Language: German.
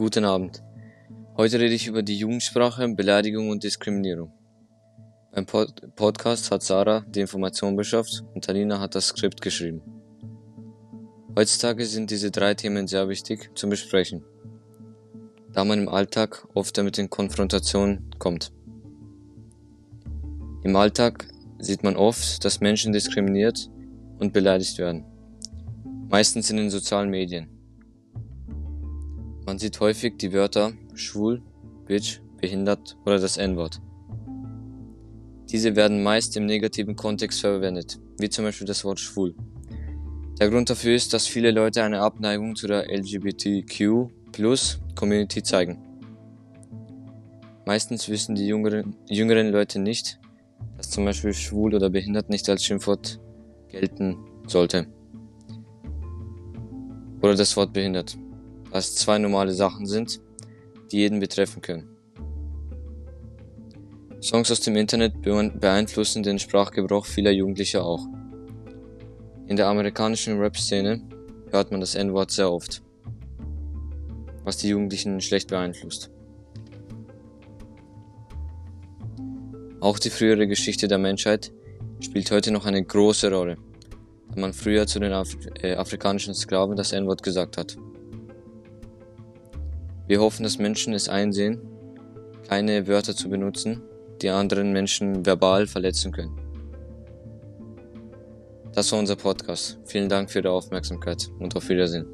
Guten Abend. Heute rede ich über die Jugendsprache, Beleidigung und Diskriminierung. Beim Pod Podcast hat Sarah die Information beschafft und Talina hat das Skript geschrieben. Heutzutage sind diese drei Themen sehr wichtig zum Besprechen, da man im Alltag oft damit in Konfrontation kommt. Im Alltag sieht man oft, dass Menschen diskriminiert und beleidigt werden. Meistens in den sozialen Medien. Man sieht häufig die Wörter schwul, bitch, behindert oder das N-Wort. Diese werden meist im negativen Kontext verwendet, wie zum Beispiel das Wort schwul. Der Grund dafür ist, dass viele Leute eine Abneigung zu der LGBTQ Community zeigen. Meistens wissen die jüngeren, jüngeren Leute nicht, dass zum Beispiel schwul oder behindert nicht als Schimpfwort gelten sollte. Oder das Wort behindert was zwei normale Sachen sind, die jeden betreffen können. Songs aus dem Internet beeinflussen den Sprachgebrauch vieler Jugendlicher auch. In der amerikanischen Rap-Szene hört man das N-Wort sehr oft, was die Jugendlichen schlecht beeinflusst. Auch die frühere Geschichte der Menschheit spielt heute noch eine große Rolle, da man früher zu den Af äh, afrikanischen Sklaven das N-Wort gesagt hat. Wir hoffen, dass Menschen es einsehen, keine Wörter zu benutzen, die anderen Menschen verbal verletzen können. Das war unser Podcast. Vielen Dank für Ihre Aufmerksamkeit und auf Wiedersehen.